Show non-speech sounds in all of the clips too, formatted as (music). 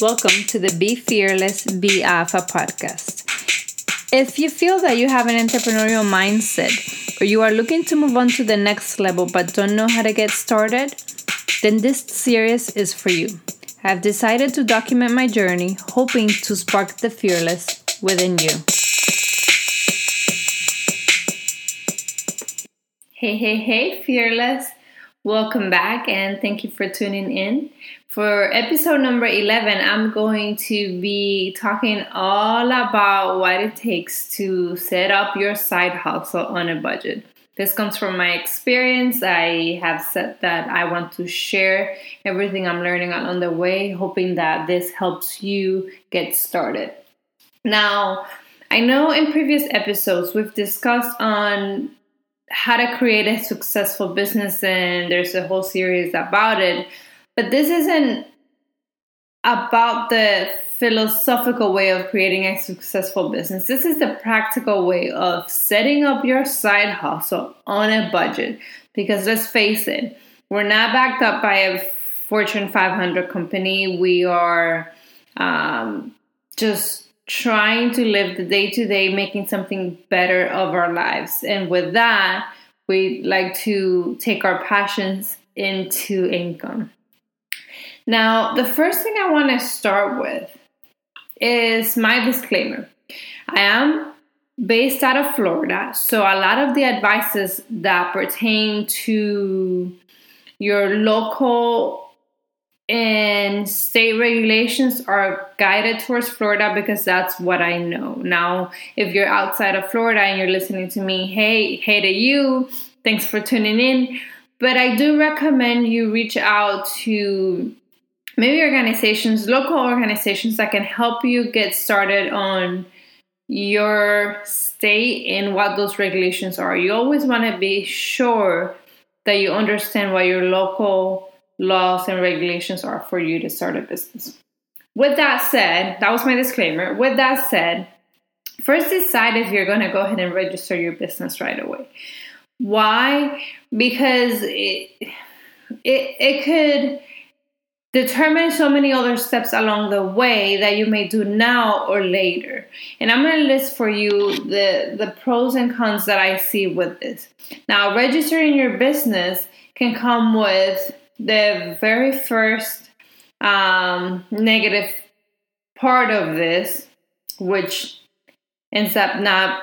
welcome to the Be Fearless, Be Alpha podcast. If you feel that you have an entrepreneurial mindset or you are looking to move on to the next level but don't know how to get started, then this series is for you. I've decided to document my journey, hoping to spark the fearless within you. Hey, hey, hey, fearless. Welcome back and thank you for tuning in. For episode number 11, I'm going to be talking all about what it takes to set up your side hustle on a budget. This comes from my experience. I have said that I want to share everything I'm learning along the way, hoping that this helps you get started. Now, I know in previous episodes we've discussed on how to create a successful business and there's a whole series about it but this isn't about the philosophical way of creating a successful business this is the practical way of setting up your side hustle on a budget because let's face it we're not backed up by a fortune 500 company we are um, just trying to live the day to day, making something better of our lives. And with that, we like to take our passions into income. Now, the first thing I want to start with is my disclaimer. I am based out of Florida, so a lot of the advices that pertain to your local and state regulations are guided towards Florida because that's what I know. Now, if you're outside of Florida and you're listening to me, hey, hey to you, thanks for tuning in. But I do recommend you reach out to maybe organizations, local organizations that can help you get started on your state and what those regulations are. You always want to be sure that you understand what your local laws and regulations are for you to start a business. With that said, that was my disclaimer. With that said, first decide if you're going to go ahead and register your business right away. Why? Because it, it, it could determine so many other steps along the way that you may do now or later. And I'm going to list for you the, the pros and cons that I see with this. Now, registering your business can come with the very first um, negative part of this, which ends up not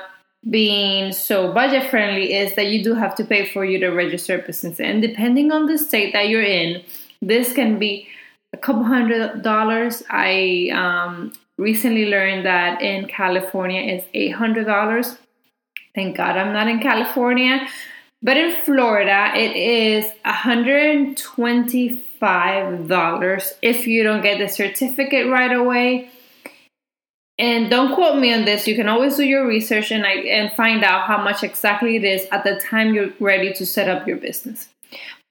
being so budget friendly, is that you do have to pay for you to register business. And depending on the state that you're in, this can be a couple hundred dollars. I um, recently learned that in California it's eight hundred dollars. Thank God I'm not in California. But in Florida, it is $125 if you don't get the certificate right away. And don't quote me on this. You can always do your research and, I, and find out how much exactly it is at the time you're ready to set up your business.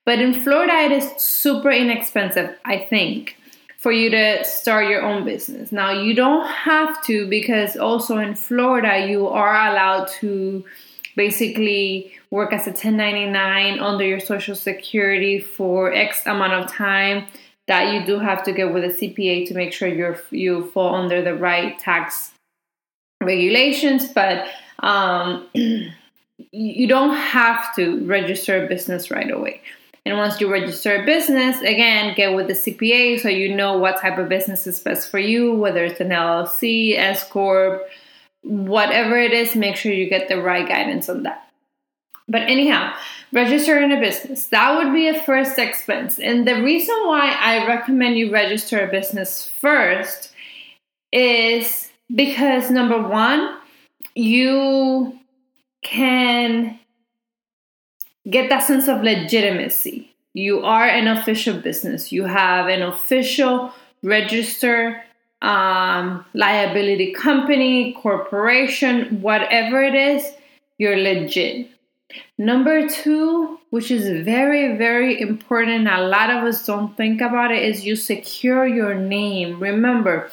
But in Florida, it is super inexpensive, I think, for you to start your own business. Now, you don't have to because also in Florida, you are allowed to basically work as a 1099 under your social security for X amount of time that you do have to get with a CPA to make sure you're you fall under the right tax regulations, but um, (clears throat) you don't have to register a business right away. And once you register a business, again, get with the CPA so you know what type of business is best for you, whether it's an LLC, S corp, whatever it is. Make sure you get the right guidance on that. But anyhow, registering a business. That would be a first expense. And the reason why I recommend you register a business first is because number one, you can get that sense of legitimacy. You are an official business, you have an official register um, liability company, corporation, whatever it is, you're legit. Number two, which is very, very important, a lot of us don't think about it, is you secure your name. Remember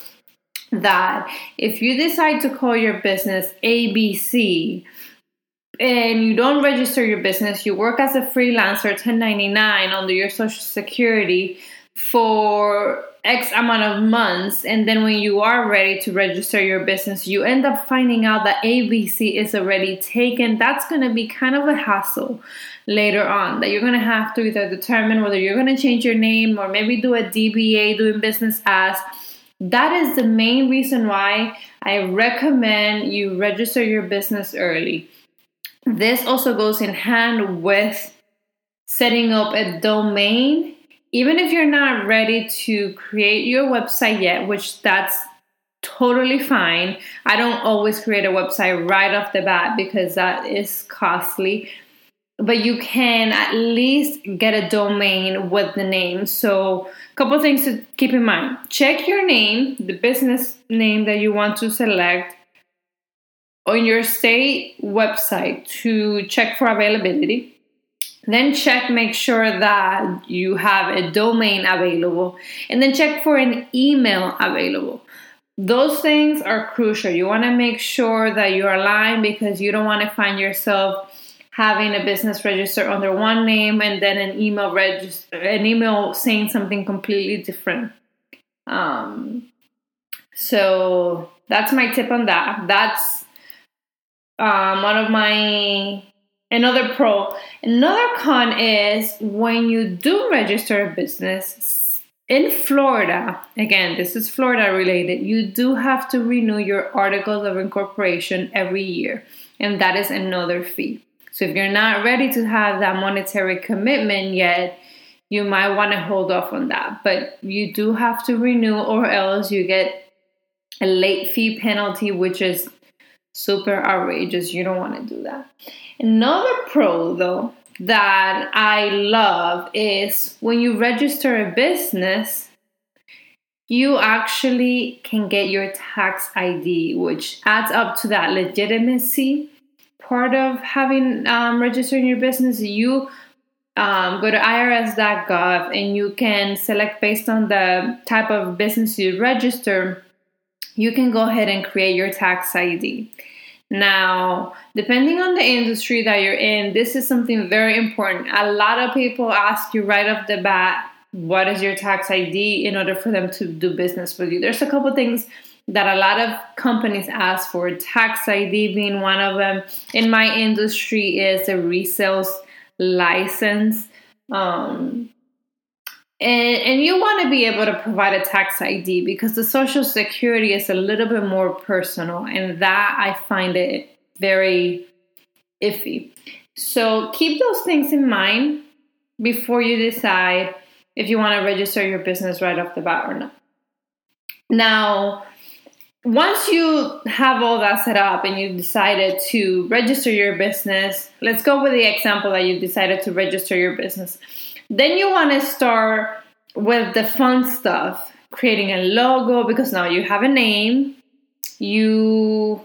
that if you decide to call your business ABC and you don't register your business, you work as a freelancer 1099 under your social security, for X amount of months, and then when you are ready to register your business, you end up finding out that ABC is already taken. That's going to be kind of a hassle later on that you're going to have to either determine whether you're going to change your name or maybe do a DBA doing business as. That is the main reason why I recommend you register your business early. This also goes in hand with setting up a domain. Even if you're not ready to create your website yet, which that's totally fine. I don't always create a website right off the bat because that is costly but you can at least get a domain with the name. So, a couple things to keep in mind check your name, the business name that you want to select on your state website to check for availability. Then check, make sure that you have a domain available, and then check for an email available. Those things are crucial. You want to make sure that you're aligned because you don't want to find yourself having a business register under one name and then an email register an email saying something completely different um, so that's my tip on that that's um, one of my another pro another con is when you do register a business in Florida, again, this is Florida related, you do have to renew your articles of incorporation every year, and that is another fee. So if you're not ready to have that monetary commitment yet, you might want to hold off on that. But you do have to renew, or else you get a late fee penalty, which is super outrageous. You don't want to do that. Another pro, though, that I love is when you register a business, you actually can get your tax ID, which adds up to that legitimacy part of having um, registering your business, you um, go to irs.gov and you can select based on the type of business you register, you can go ahead and create your tax ID. Now, depending on the industry that you're in, this is something very important. A lot of people ask you right off the bat, what is your tax ID in order for them to do business with you? There's a couple things that a lot of companies ask for, tax ID being one of them. In my industry, is a resales license. Um, and, and you want to be able to provide a tax ID because the Social Security is a little bit more personal, and that I find it very iffy. So keep those things in mind before you decide if you want to register your business right off the bat or not. Now, once you have all that set up and you decided to register your business, let's go with the example that you decided to register your business. Then you want to start with the fun stuff, creating a logo because now you have a name. You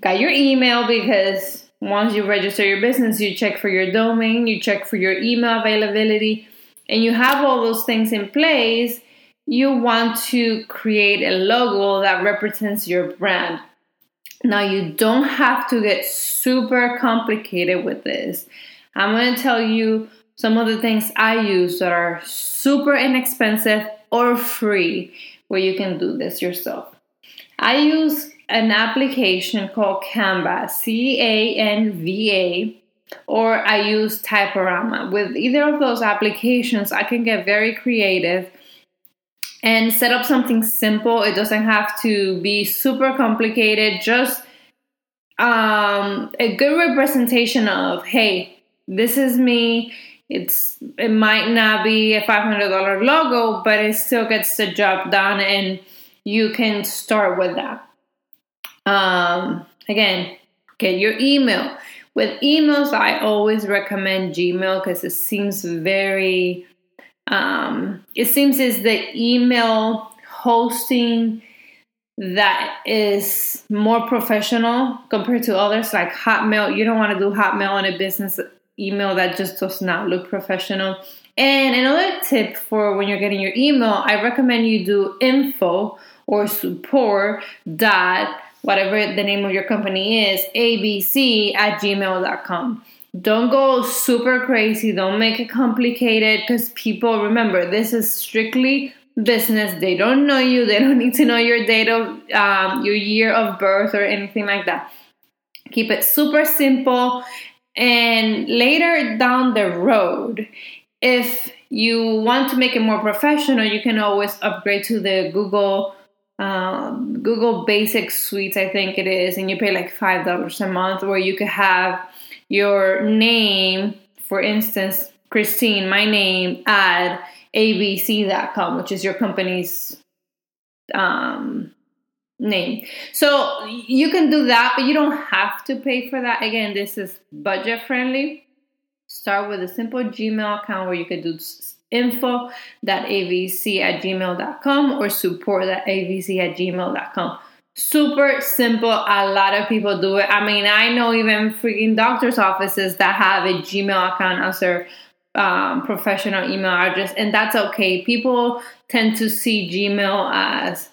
got your email because once you register your business, you check for your domain, you check for your email availability, and you have all those things in place you want to create a logo that represents your brand. Now, you don't have to get super complicated with this. I'm going to tell you some of the things I use that are super inexpensive or free where you can do this yourself. I use an application called Canva, C A N V A, or I use Typorama. With either of those applications, I can get very creative and set up something simple. It doesn't have to be super complicated, just um, a good representation of, hey, this is me. It's it might not be a $500 logo, but it still gets the job done, and you can start with that. Um, again, get your email. With emails, I always recommend Gmail because it seems very um, it seems is the email hosting that is more professional compared to others like Hotmail. You don't want to do Hotmail on a business email that just does not look professional. And another tip for when you're getting your email, I recommend you do info or support dot whatever the name of your company is, abc at gmail.com. don't go super crazy. Don't make it complicated because people remember this is strictly business. They don't know you. They don't (laughs) need to know your date of um, your year of birth or anything like that. Keep it super simple. And later down the road, if you want to make it more professional, you can always upgrade to the Google um, Google Basic Suites, I think it is, and you pay like five dollars a month, where you could have your name, for instance, Christine, my name, add abc.com, which is your company's um, name. So you can do that, but you don't have to pay for that. Again, this is budget friendly. Start with a simple Gmail account where you can do info.abc at gmail.com or support.abc at gmail.com. Super simple. A lot of people do it. I mean, I know even freaking doctor's offices that have a Gmail account as their um, professional email address, and that's okay. People tend to see Gmail as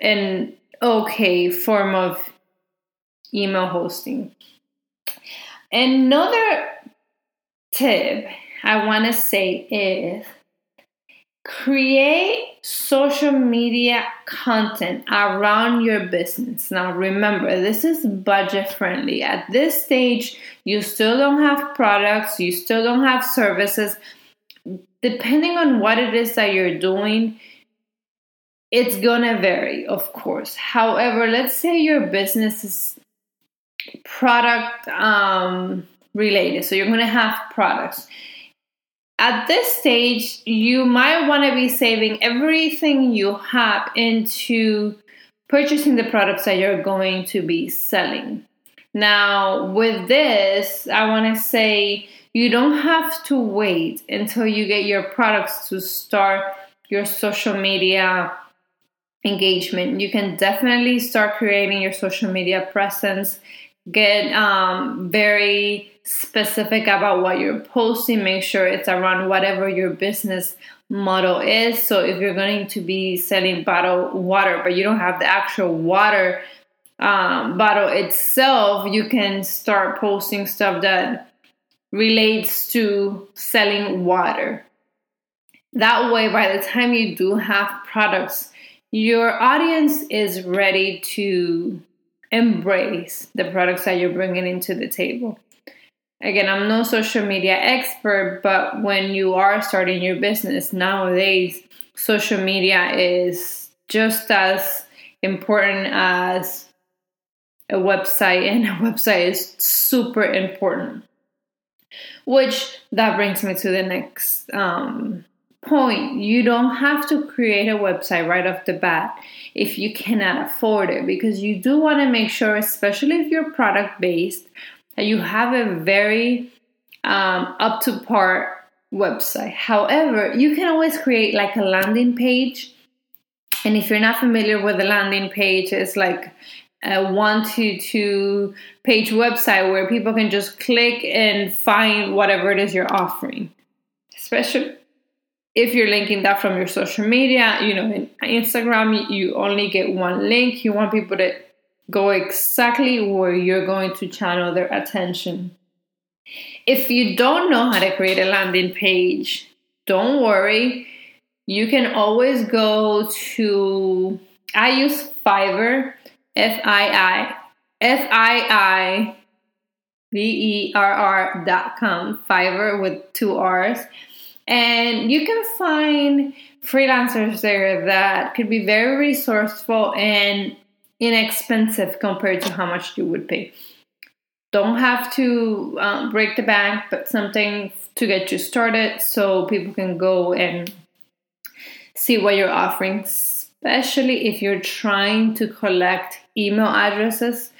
an okay form of email hosting. Another tip I want to say is create social media content around your business. Now, remember, this is budget friendly. At this stage, you still don't have products, you still don't have services. Depending on what it is that you're doing, it's gonna vary, of course. However, let's say your business is product um, related, so you're gonna have products at this stage, you might want to be saving everything you have into purchasing the products that you're going to be selling. Now, with this, I want to say you don't have to wait until you get your products to start your social media engagement. You can definitely start creating your social media presence, get um, very specific about what you're posting. Make sure it's around whatever your business model is. So if you're going to be selling bottled water, but you don't have the actual water um, bottle itself, you can start posting stuff that relates to selling water. That way, by the time you do have products, your audience is ready to embrace the products that you're bringing into the table again, I'm no social media expert, but when you are starting your business nowadays, social media is just as important as a website, and a website is super important. Which that brings me to the next um, point. You don't have to create a website right off the bat if you cannot afford it, because you do want to make sure, especially if you're product based, that you have a very um, up to par website. However, you can always create like a landing page. And if you're not familiar with the landing page, it's like a one to two page website where people can just click and find whatever it is you're offering. Especially if you're linking that from your social media, you know, in Instagram, you only get one link. You want people to go exactly where you're going to channel their attention. If you don't know how to create a landing page, don't worry. You can always go to, I use Fiverr, F I I, F I I V E R R dot com, Fiverr with two R's. And you can find freelancers there that could be very resourceful and inexpensive compared to how much you would pay. Don't have to um, break the bank, but something to get you started so people can go and see what you're offering, especially if you're trying to collect email addresses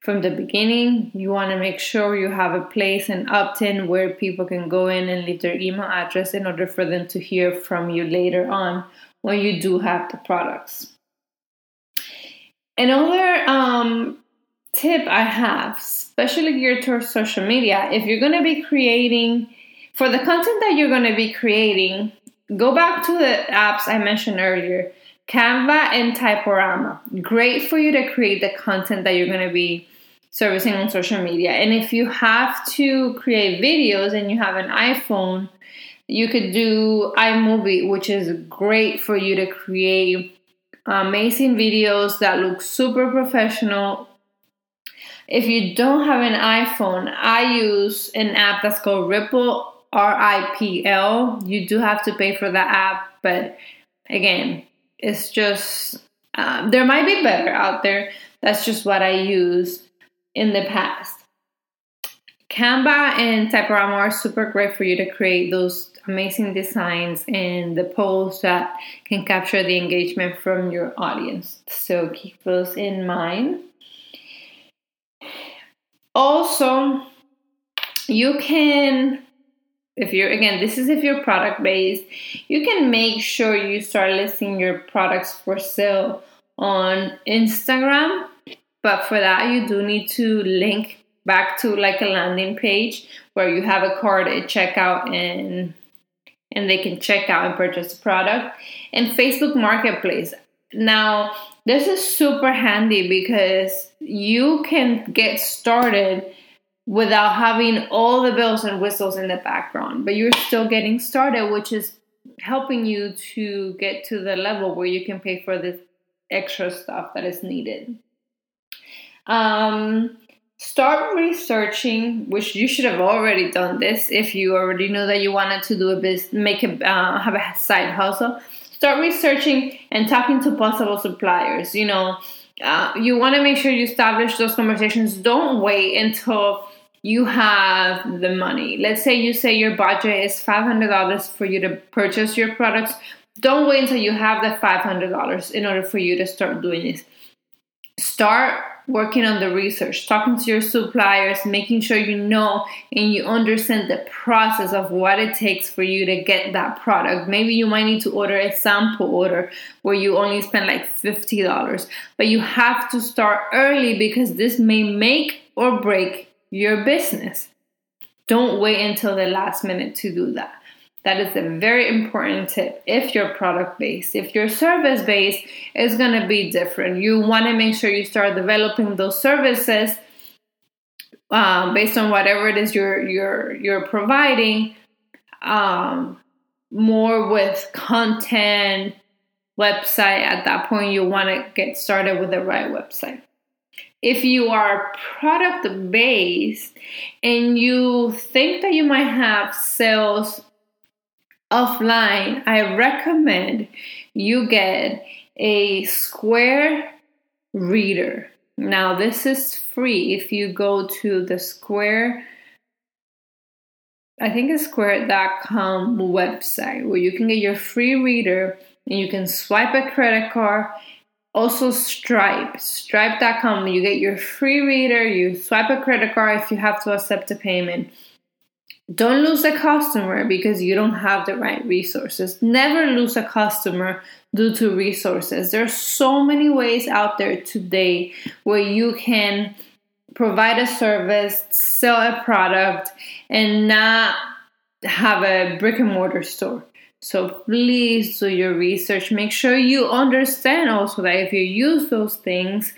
from the beginning. You want to make sure you have a place and opt in where people can go in and leave their email address in order for them to hear from you later on when you do have the products. Another um, tip I have, especially geared towards social media, if you're going to be creating, for the content that you're going to be creating, go back to the apps I mentioned earlier Canva and Typorama. Great for you to create the content that you're going to be servicing on social media. And if you have to create videos and you have an iPhone, you could do iMovie, which is great for you to create amazing videos that look super professional. If you don't have an iPhone, I use an app that's called Ripl, R I P L. You do have to pay for the app, but again, it's just, um, there might be better out there. That's just what I used in the past. Canva and Typorama are super great for you to create those amazing designs and the posts that can capture the engagement from your audience. So keep those in mind. Also, you can if you're again this is if you're product based you can make sure you start listing your products for sale on instagram but for that you do need to link back to like a landing page where you have a card at checkout and and they can check out and purchase the product and facebook marketplace now this is super handy because you can get started without having all the bells and whistles in the background, but you're still getting started, which is helping you to get to the level where you can pay for this extra stuff that is needed. Um, start researching, which you should have already done this if you already know that you wanted to do a business, make a uh, have a side hustle. Start researching and talking to possible suppliers. You know, uh, you want to make sure you establish those conversations. Don't wait until you have the money. Let's say you say your budget is $500 for you to purchase your products. Don't wait until you have the $500 in order for you to start doing this. Start working on the research, talking to your suppliers, making sure you know and you understand the process of what it takes for you to get that product. Maybe you might need to order a sample order where you only spend like $50, but you have to start early because this may make or break your business. Don't wait until the last minute to do that. That is a very important tip. If you're product based, if you're service based, it's going to be different. You want to make sure you start developing those services um, based on whatever it is you're you're you're providing. Um, more with content, website. At that point, you want to get started with the right website if you are product based and you think that you might have sales offline, I recommend you get a Square reader. Now, this is free if you go to the Square, I think it's square.com website where you can get your free reader and you can swipe a credit card also, Stripe, stripe.com, you get your free reader, you swipe a credit card if you have to accept a payment. Don't lose a customer because you don't have the right resources. Never lose a customer due to resources. There are so many ways out there today where you can provide a service, sell a product, and not have a brick and mortar store. So please do your research. Make sure you understand also that if you use those things,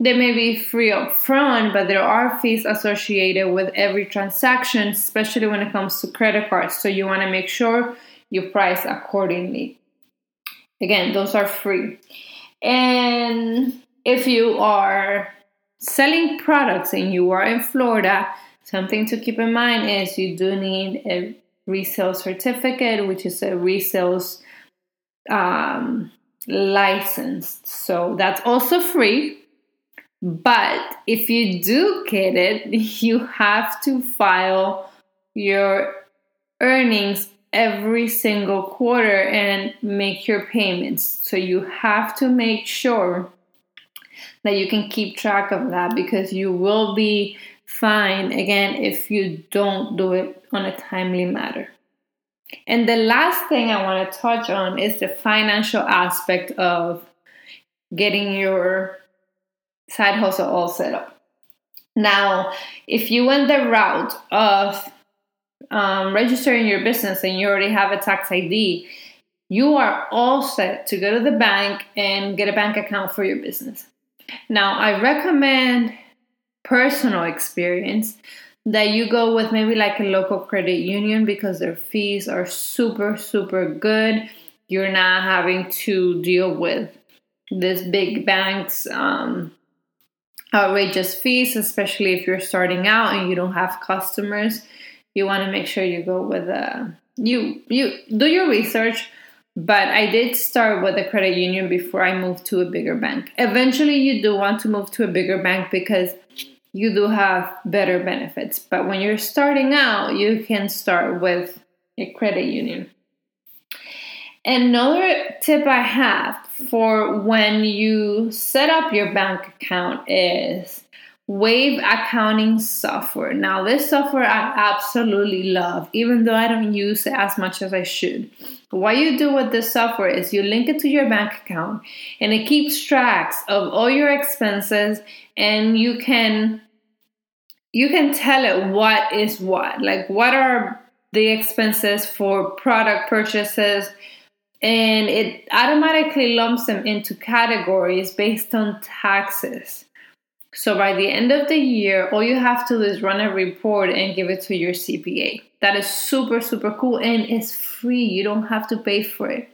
they may be free up front, but there are fees associated with every transaction, especially when it comes to credit cards. So you want to make sure you price accordingly. Again, those are free. And if you are selling products and you are in Florida, something to keep in mind is you do need a resale certificate, which is a resale um, license. So that's also free. But if you do get it, (laughs) you have to file your earnings every single quarter and make your payments. So you have to make sure that you can keep track of that because you will be fine again if you don't do it on a timely manner. And the last thing I want to touch on is the financial aspect of getting your side hustle all set up. Now, if you went the route of um, registering your business and you already have a tax ID, you are all set to go to the bank and get a bank account for your business. Now, I recommend personal experience that you go with maybe like a local credit union because their fees are super super good you're not having to deal with this big banks um, Uh, outrageous fees especially if you're starting out and you don't have customers you want to make sure you go with a you you do your research but I did start with a credit union before I moved to a bigger bank. Eventually, you do want to move to a bigger bank because you do have better benefits. But when you're starting out, you can start with a credit union. Another tip I have for when you set up your bank account is Wave accounting software. Now, this software I absolutely love, even though I don't use it as much as I should. What you do with this software is you link it to your bank account and it keeps tracks of all your expenses and you can you can tell it what is what. Like what are the expenses for product purchases and it automatically lumps them into categories based on taxes. So by the end of the year, all you have to do is run a report and give it to your CPA. That is super, super cool and it's free. You don't have to pay for it.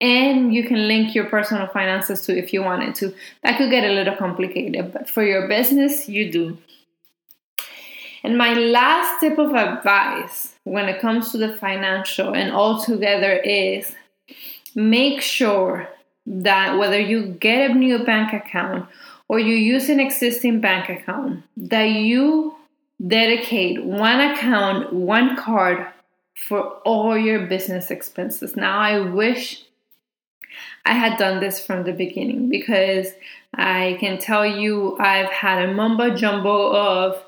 And you can link your personal finances to if you wanted to. That could get a little complicated, but for your business, you do. And my last tip of advice when it comes to the financial and all together is make sure that whether you get a new bank account or you use an existing bank account, that you dedicate one account, one card for all your business expenses. Now, I wish I had done this from the beginning because I can tell you I've had a mumbo jumbo of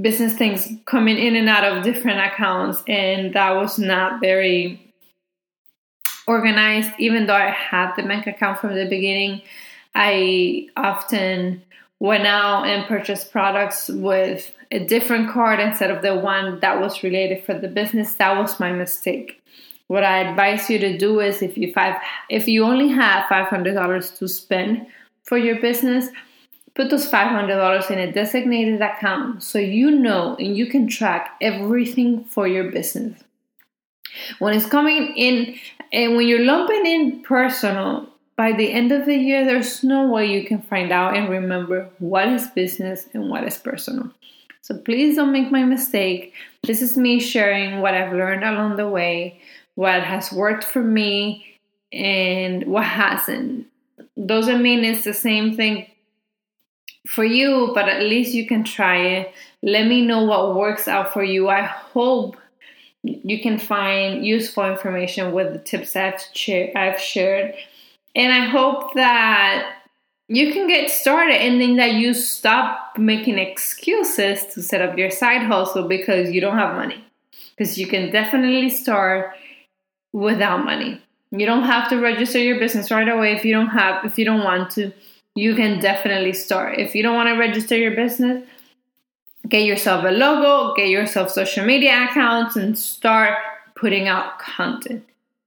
business things coming in and out of different accounts, and that was not very organized, even though I had the bank account from the beginning. I often went out and purchased products with a different card instead of the one that was related for the business. That was my mistake. What I advise you to do is if you five if you only have five hundred dollars to spend for your business, put those five hundred dollars in a designated account so you know and you can track everything for your business. When it's coming in and when you're lumping in personal by the end of the year, there's no way you can find out and remember what is business and what is personal. So please don't make my mistake. This is me sharing what I've learned along the way, what has worked for me, and what hasn't. Doesn't mean it's the same thing for you, but at least you can try it. Let me know what works out for you. I hope you can find useful information with the tips I've, I've shared and I hope that you can get started and then that you stop making excuses to set up your side hustle because you don't have money. Because you can definitely start without money. You don't have to register your business right away if you don't have if you don't want to. You can definitely start. If you don't want to register your business, get yourself a logo, get yourself social media accounts and start putting out content.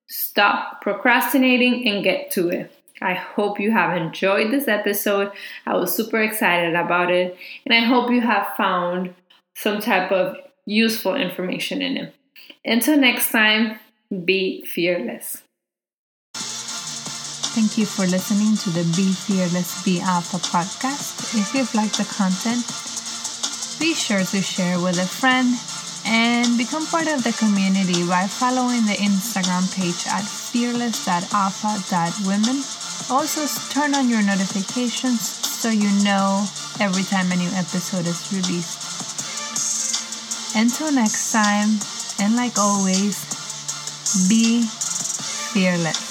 Stop procrastinating and get to it. I hope you have enjoyed this episode. I was super excited about it, and I hope you have found some type of useful information in it. Until next time, be fearless. Thank you for listening to the Be Fearless, Be Alpha podcast. If you've liked the content, be sure to share with a friend and become part of the community by following the Instagram page at fearless.alpha.women. Also, turn on your notifications so you know every time a new episode is released. Until next time, and like always, be fearless.